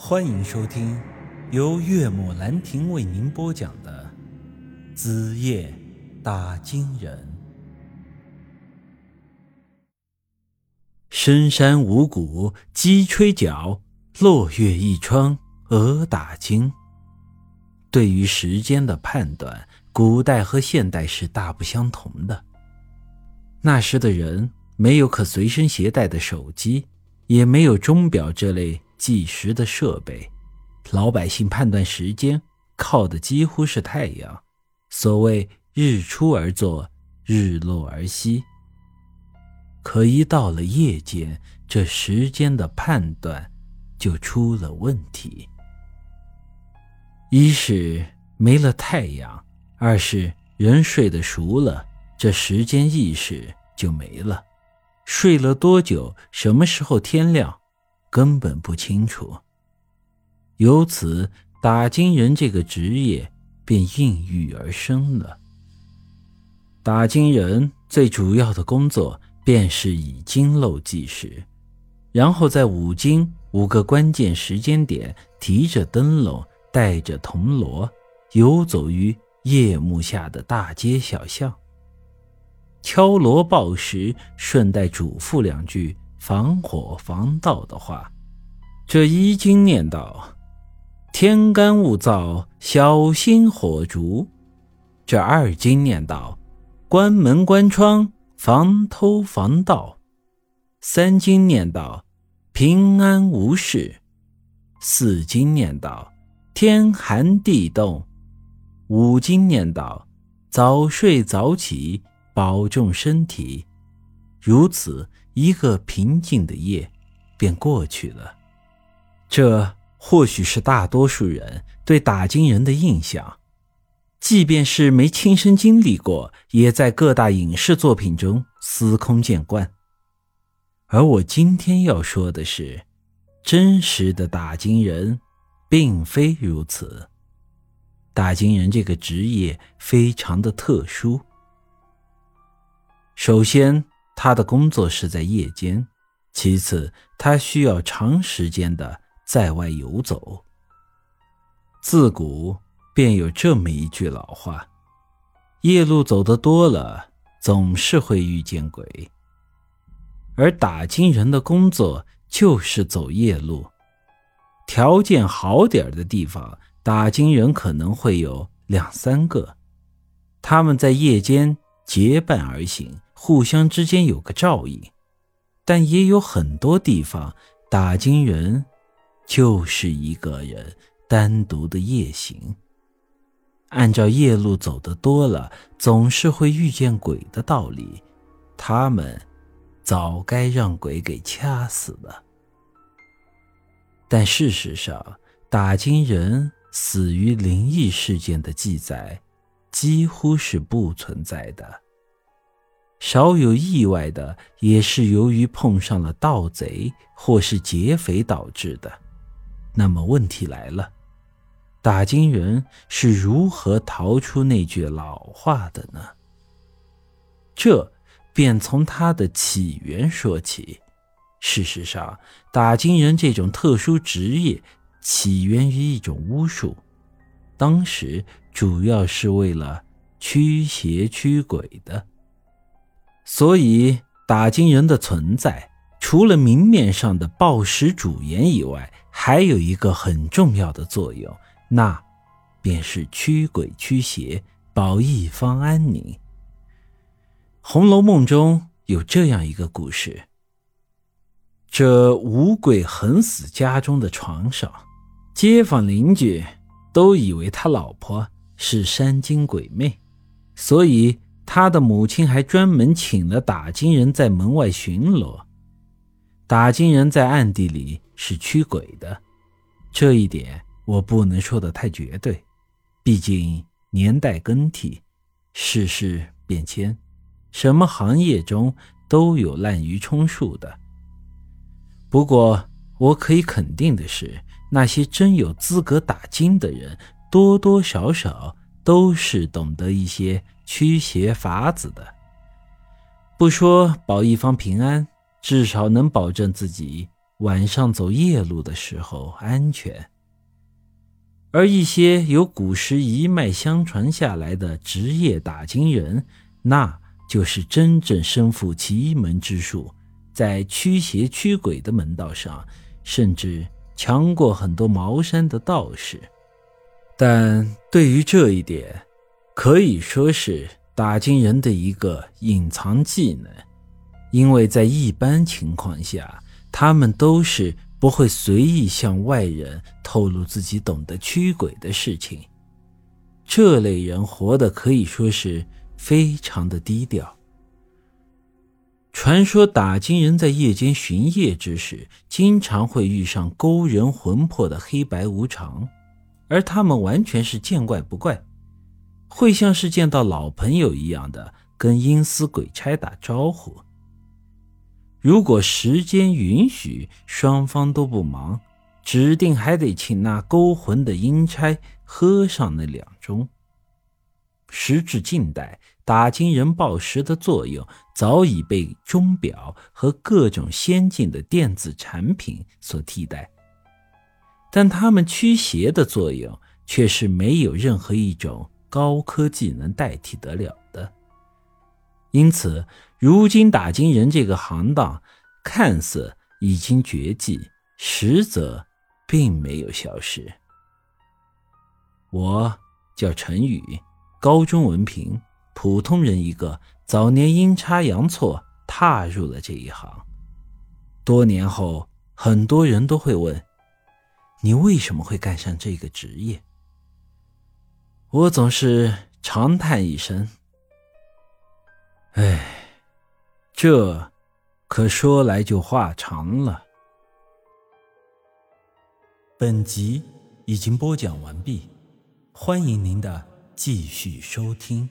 欢迎收听由岳母兰亭为您播讲的《子夜打金人》。深山五谷鸡吹角，落月一窗鹅打金。对于时间的判断，古代和现代是大不相同的。那时的人没有可随身携带的手机，也没有钟表这类。计时的设备，老百姓判断时间靠的几乎是太阳。所谓“日出而作，日落而息”。可一到了夜间，这时间的判断就出了问题。一是没了太阳，二是人睡得熟了，这时间意识就没了。睡了多久？什么时候天亮？根本不清楚，由此打金人这个职业便应运而生了。打金人最主要的工作便是以金漏计时，然后在五金五个关键时间点，提着灯笼，带着铜锣，游走于夜幕下的大街小巷，敲锣报时，顺带嘱咐两句。防火防盗的话，这一经念道：“天干物燥，小心火烛；这二经念道：“关门关窗，防偷防盗；三经念道：“平安无事；四经念道：“天寒地冻；五经念道：“早睡早起，保重身体。”如此。一个平静的夜，便过去了。这或许是大多数人对打金人的印象，即便是没亲身经历过，也在各大影视作品中司空见惯。而我今天要说的是，真实的打金人，并非如此。打金人这个职业非常的特殊。首先。他的工作是在夜间，其次，他需要长时间的在外游走。自古便有这么一句老话：“夜路走得多了，总是会遇见鬼。”而打金人的工作就是走夜路。条件好点的地方，打金人可能会有两三个，他们在夜间结伴而行。互相之间有个照应，但也有很多地方打金人就是一个人单独的夜行。按照夜路走的多了，总是会遇见鬼的道理，他们早该让鬼给掐死了。但事实上，打金人死于灵异事件的记载几乎是不存在的。少有意外的，也是由于碰上了盗贼或是劫匪导致的。那么问题来了，打金人是如何逃出那句老话的呢？这便从他的起源说起。事实上，打金人这种特殊职业起源于一种巫术，当时主要是为了驱邪驱鬼的。所以，打金人的存在，除了明面上的报时主言以外，还有一个很重要的作用，那便是驱鬼驱邪，保一方安宁。《红楼梦》中有这样一个故事：这五鬼横死家中的床上，街坊邻居都以为他老婆是山精鬼魅，所以。他的母亲还专门请了打金人在门外巡逻，打金人在暗地里是驱鬼的，这一点我不能说的太绝对，毕竟年代更替，世事变迁，什么行业中都有滥竽充数的。不过我可以肯定的是，那些真有资格打金的人，多多少少都是懂得一些。驱邪法子的，不说保一方平安，至少能保证自己晚上走夜路的时候安全。而一些有古时一脉相传下来的职业打金人，那就是真正身负奇门之术，在驱邪驱鬼的门道上，甚至强过很多茅山的道士。但对于这一点，可以说是打金人的一个隐藏技能，因为在一般情况下，他们都是。不会随意向外人透露自己懂得驱鬼的事情，这类人活的可以说是非常的低调。传说打金人在夜间巡夜之时，经常会遇上勾人魂魄的黑白无常，而他们完全是见怪不怪，会像是见到老朋友一样的跟阴司鬼差打招呼。如果时间允许，双方都不忙，指定还得请那勾魂的阴差喝上那两盅。时至近代，打金人报时的作用早已被钟表和各种先进的电子产品所替代，但他们驱邪的作用却是没有任何一种高科技能代替得了的。因此。如今打金人这个行当，看似已经绝迹，实则并没有消失。我叫陈宇，高中文凭，普通人一个，早年阴差阳错踏入了这一行。多年后，很多人都会问：你为什么会干上这个职业？我总是长叹一声：唉。这可说来就话长了。本集已经播讲完毕，欢迎您的继续收听。